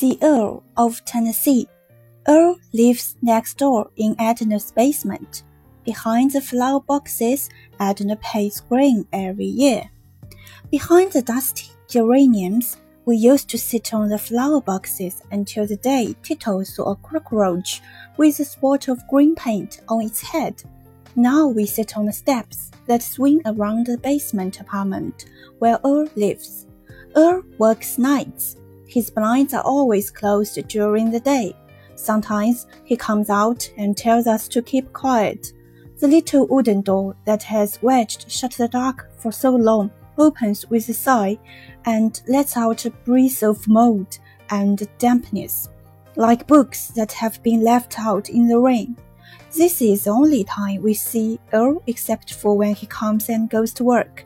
The Earl of Tennessee. Earl lives next door in Edna's basement. Behind the flower boxes, Edna pays green every year. Behind the dusty geraniums, we used to sit on the flower boxes until the day Tito saw a cockroach with a spot of green paint on its head. Now we sit on the steps that swing around the basement apartment where Earl lives. Earl works nights. His blinds are always closed during the day. Sometimes he comes out and tells us to keep quiet. The little wooden door that has wedged shut the dark for so long opens with a sigh and lets out a breeze of mold and dampness, like books that have been left out in the rain. This is the only time we see Earl except for when he comes and goes to work.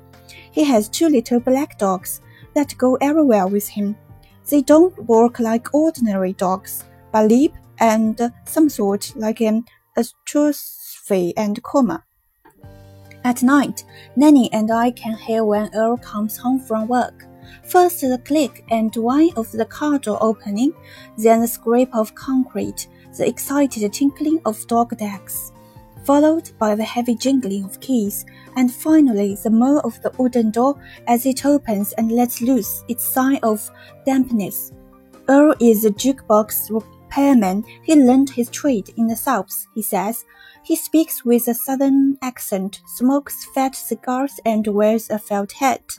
He has two little black dogs that go everywhere with him. They don't work like ordinary dogs, but leap and some sort like an apostrophe and comma. At night, Nenny and I can hear when Earl comes home from work. First the click and whine of the car door opening, then the scrape of concrete, the excited tinkling of dog tags, followed by the heavy jingling of keys, and finally the mull of the wooden door as it opens and lets loose its sign of dampness. Earl is a jukebox repairman. He learned his trade in the South, he says. He speaks with a southern accent, smokes fat cigars, and wears a felt hat.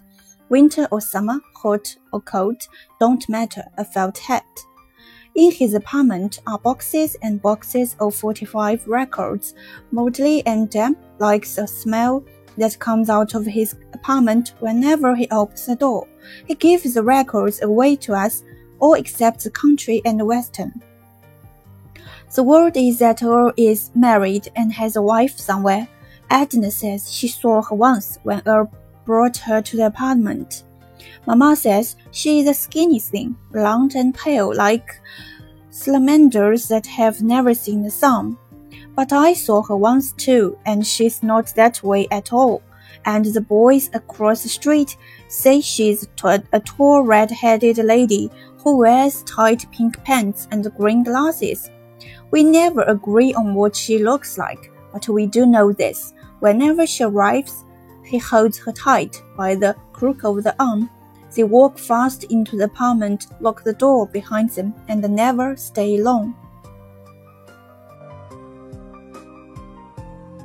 Winter or summer, hot or cold, don't matter, a felt hat. In his apartment are boxes and boxes of 45 records, moldy and damp like the smell that comes out of his apartment whenever he opens the door. He gives the records away to us, all except the country and the western. The word is that Earl is married and has a wife somewhere. Edna says she saw her once when Earl brought her to the apartment. Mamma says she is a skinny thing, blonde and pale like salamanders that have never seen the sun. But I saw her once too, and she's not that way at all. And the boys across the street say she's a tall red-headed lady who wears tight pink pants and green glasses. We never agree on what she looks like, but we do know this. Whenever she arrives, he holds her tight by the crook of the arm. They walk fast into the apartment, lock the door behind them, and never stay long.